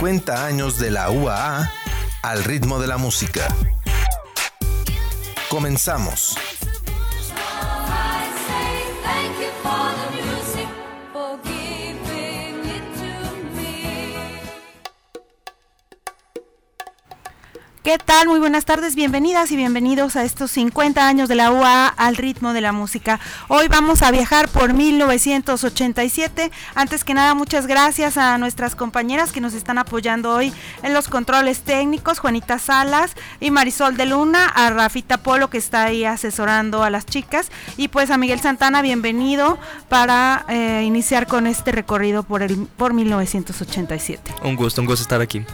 50 años de la UAA al ritmo de la música. Comenzamos. ¿Qué tal? Muy buenas tardes, bienvenidas y bienvenidos a estos 50 años de la UA al ritmo de la música. Hoy vamos a viajar por 1987. Antes que nada, muchas gracias a nuestras compañeras que nos están apoyando hoy en los controles técnicos, Juanita Salas y Marisol de Luna, a Rafita Polo que está ahí asesorando a las chicas y pues a Miguel Santana, bienvenido para eh, iniciar con este recorrido por, el, por 1987. Un gusto, un gusto estar aquí.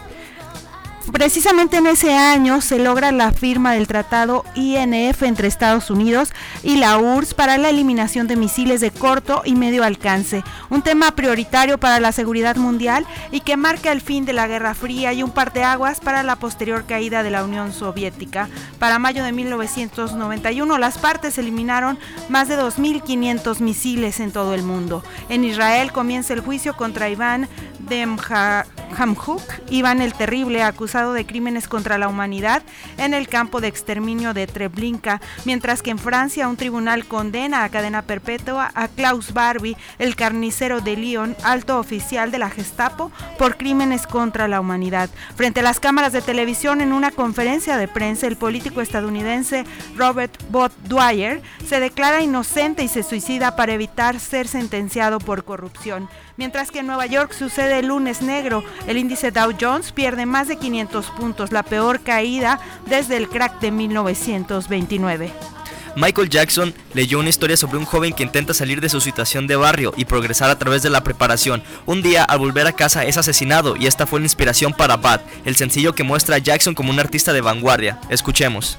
Precisamente en ese año se logra la firma del tratado INF entre Estados Unidos y la URSS para la eliminación de misiles de corto y medio alcance, un tema prioritario para la seguridad mundial y que marca el fin de la Guerra Fría y un par de aguas para la posterior caída de la Unión Soviética. Para mayo de 1991 las partes eliminaron más de 2.500 misiles en todo el mundo. En Israel comienza el juicio contra Iván Demhamhuk, Iván el Terrible, acusado de crímenes contra la humanidad en el campo de exterminio de Treblinka, mientras que en Francia un tribunal condena a cadena perpetua a Klaus Barbie, el carnicero de Lyon, alto oficial de la Gestapo, por crímenes contra la humanidad. Frente a las cámaras de televisión en una conferencia de prensa, el político estadounidense Robert Bott Dwyer se declara inocente y se suicida para evitar ser sentenciado por corrupción. Mientras que en Nueva York sucede el lunes negro, el índice Dow Jones pierde más de 500 puntos, la peor caída desde el crack de 1929. Michael Jackson leyó una historia sobre un joven que intenta salir de su situación de barrio y progresar a través de la preparación. Un día, al volver a casa, es asesinado y esta fue la inspiración para Bad, el sencillo que muestra a Jackson como un artista de vanguardia. Escuchemos.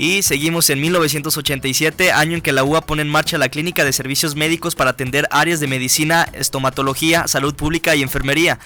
Y seguimos en 1987, año en que la UA pone en marcha la Clínica de Servicios Médicos para atender áreas de medicina, estomatología, salud pública y enfermería.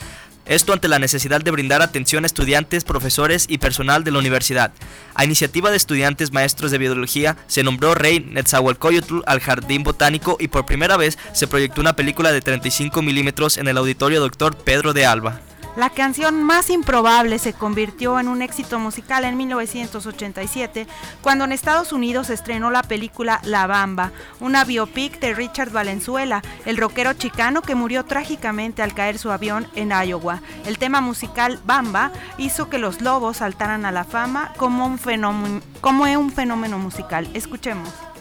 Esto ante la necesidad de brindar atención a estudiantes, profesores y personal de la universidad. A iniciativa de estudiantes maestros de biología, se nombró Rey Netzahualcoyotl al Jardín Botánico y por primera vez se proyectó una película de 35 milímetros en el auditorio Dr. Pedro de Alba. La canción más improbable se convirtió en un éxito musical en 1987, cuando en Estados Unidos estrenó la película La Bamba, una biopic de Richard Valenzuela, el rockero chicano que murió trágicamente al caer su avión en Iowa. El tema musical Bamba hizo que los lobos saltaran a la fama como un fenómeno, como un fenómeno musical. Escuchemos.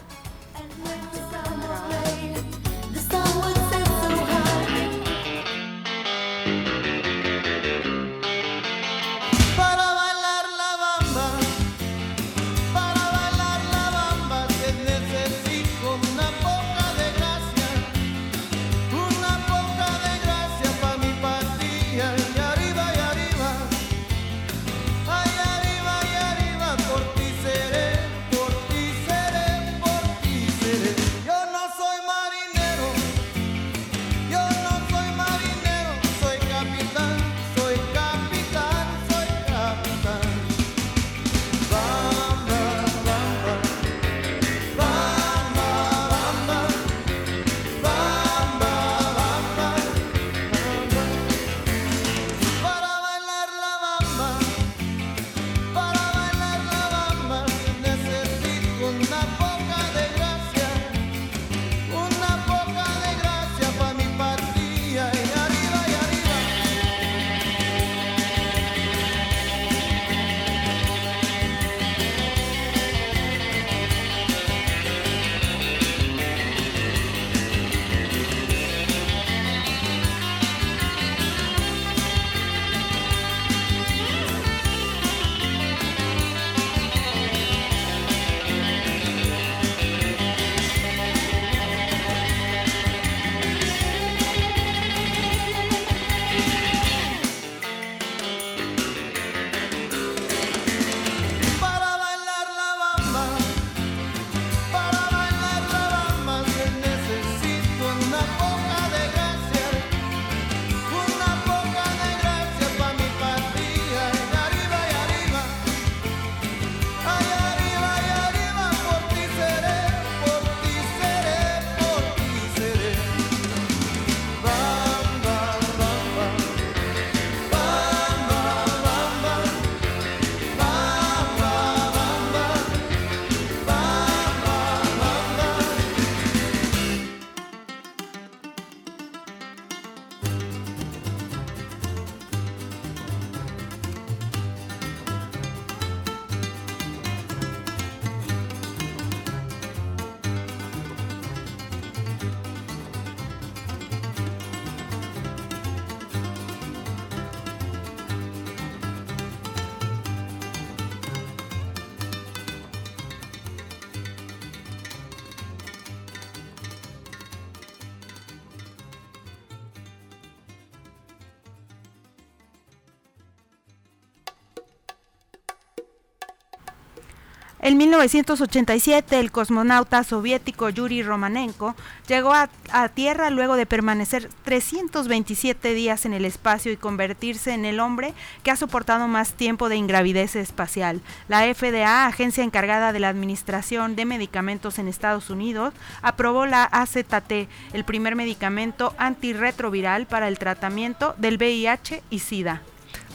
En 1987, el cosmonauta soviético Yuri Romanenko llegó a, Tierra luego de permanecer 327 días en el espacio y convertirse en el hombre que ha soportado más tiempo de ingravidez espacial. La FDA, agencia encargada de la administración de medicamentos en Estados Unidos, aprobó la AZT, el primer medicamento antirretroviral para el tratamiento del VIH y SIDA.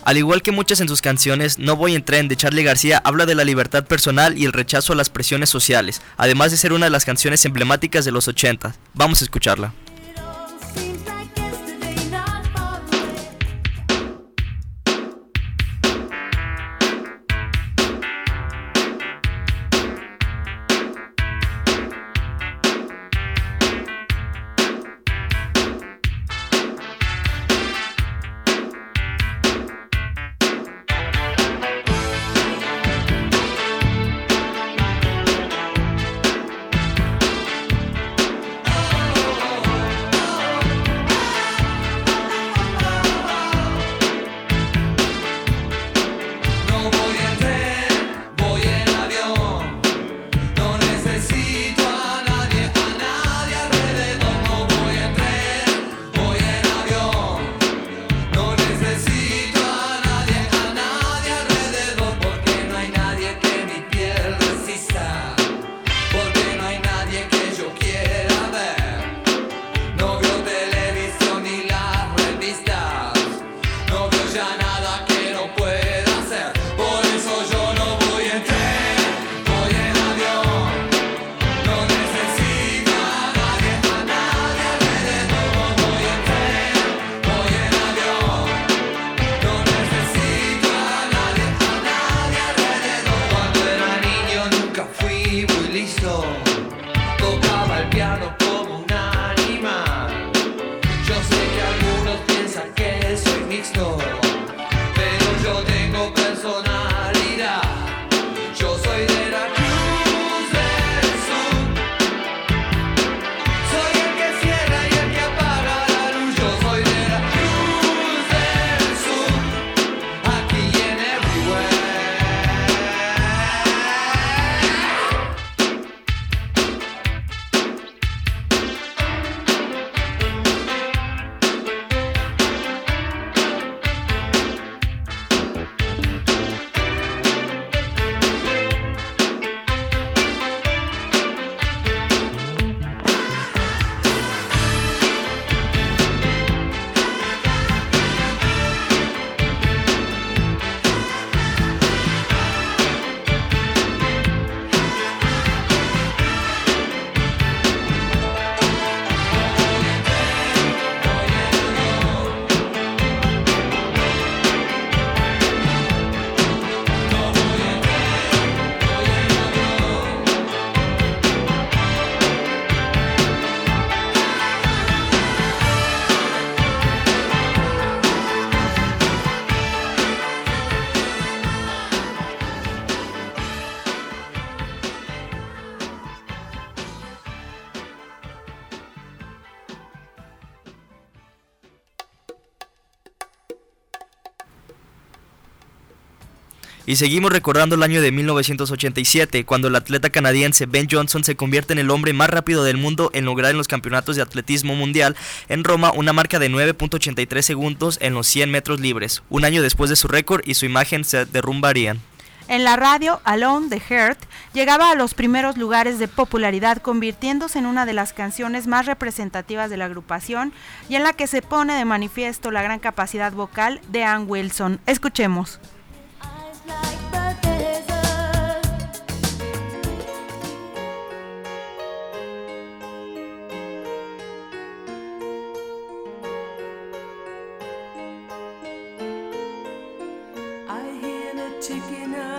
Al igual que muchas en sus canciones, No voy en tren de Charlie García habla de la libertad personal y el rechazo a las presiones sociales, además de ser una de las canciones emblemáticas de los 80. Vamos a escucharla. Y seguimos recordando el año de 1987, cuando el atleta canadiense Ben Johnson se convierte en el hombre más rápido del mundo en lograr en los campeonatos de atletismo mundial en Roma una marca de 9.83 segundos en los 100 metros libres, un año después de su récord y su imagen se derrumbarían. En la radio, Alone the Heart llegaba a los primeros lugares de popularidad, convirtiéndose en una de las canciones más representativas de la agrupación y en la que se pone de manifiesto la gran capacidad vocal de Ann Wilson. Escuchemos. chicken up.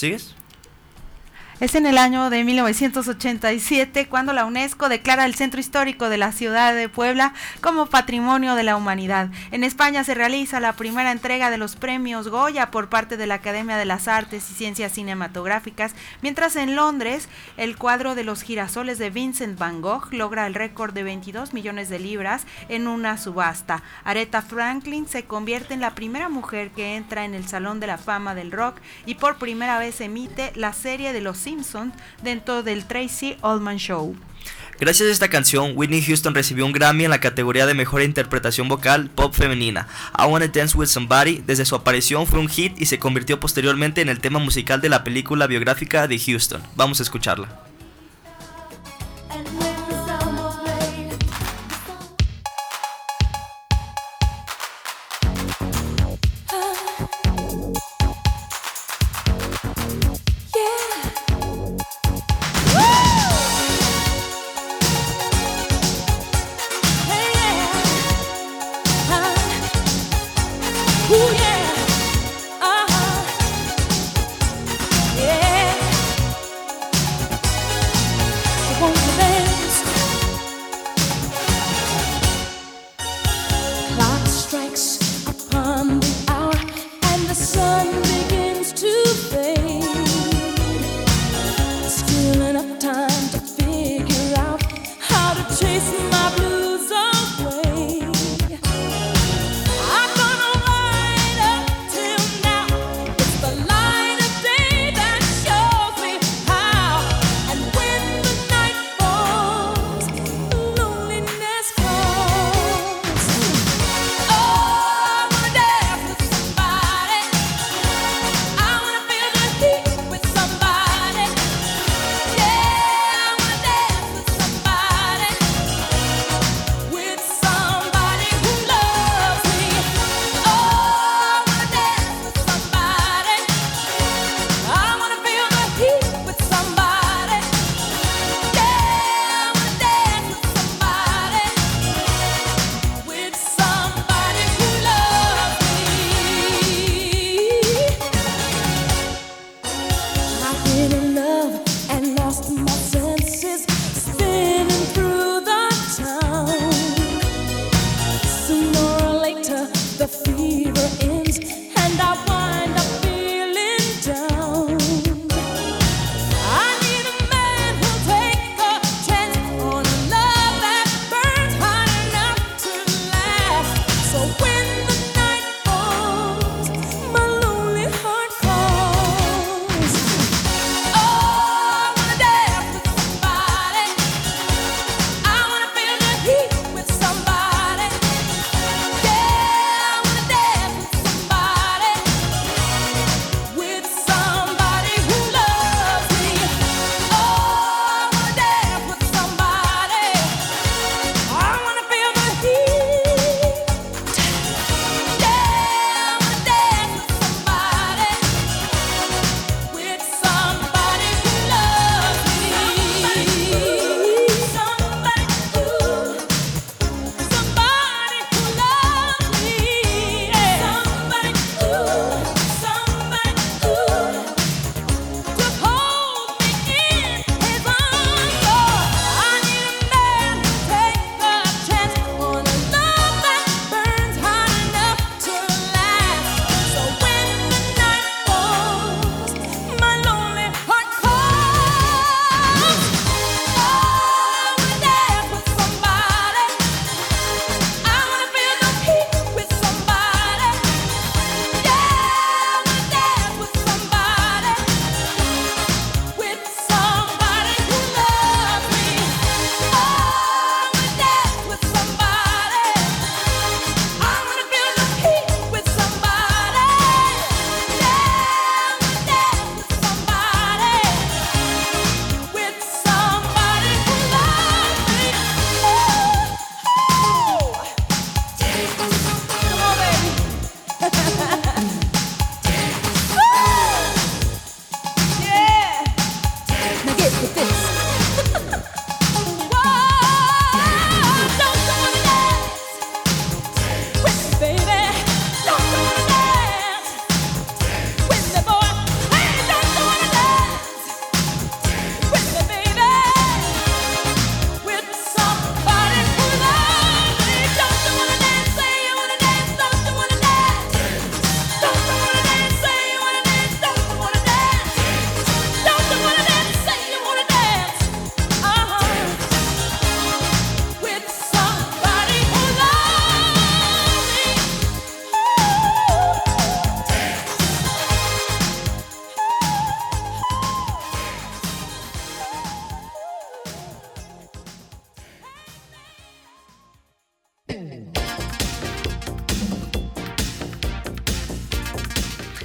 ¿Sigues? Es en el año de 1987 cuando la UNESCO declara el centro histórico de la ciudad de Puebla como Patrimonio de la Humanidad. En España se realiza la primera entrega de los premios Goya por parte de la Academia de las Artes y Ciencias Cinematográficas, mientras en Londres el cuadro de los girasoles de Vincent Van Gogh logra el récord de 22 millones de libras en una subasta. Aretha Franklin se convierte en la primera mujer que entra en el Salón de la Fama del Rock y por primera vez emite la serie de los Dentro del Tracy Ullman Show. Gracias a esta canción, Whitney Houston recibió un Grammy en la categoría de Mejor Interpretación Vocal Pop Femenina. I Wanna Dance With Somebody desde su aparición fue un hit y se convirtió posteriormente en el tema musical de la película biográfica de Houston. Vamos a escucharla.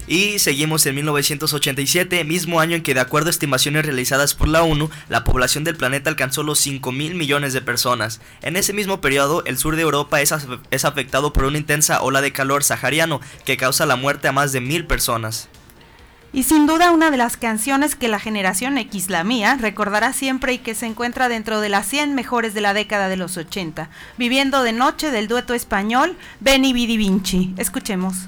Y seguimos en 1987, mismo año en que de acuerdo a estimaciones realizadas por la ONU, la población del planeta alcanzó los 5 mil millones de personas. En ese mismo periodo, el sur de Europa es, afectado por una intensa ola de calor sahariano que causa la muerte a más de mil personas. Y sin duda una de las canciones que la generación X, la mía, recordará siempre y que se encuentra dentro de las 100 mejores de la década de los 80, viviendo de noche del dueto español Benny Vidi Vinci. Escuchemos.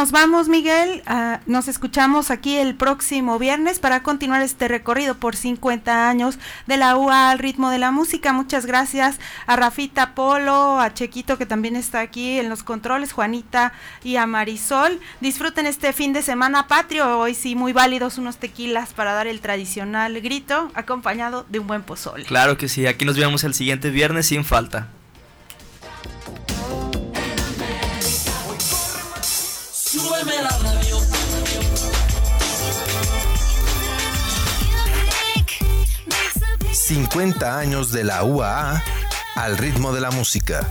Nos vamos, Miguel. Ah, nos escuchamos aquí el próximo viernes para continuar este recorrido por 50 años de la UA al ritmo de la música. Muchas gracias a Rafita Polo, a Chequito que también está aquí en los controles, Juanita y a Marisol. Disfruten este fin de semana patrio. Hoy sí, muy válidos unos tequilas para dar el tradicional grito, acompañado de un buen pozole. Claro que sí, aquí nos vemos el siguiente viernes sin falta. súbeme la radio. ...50 años de la UAA... ...al ritmo de la música.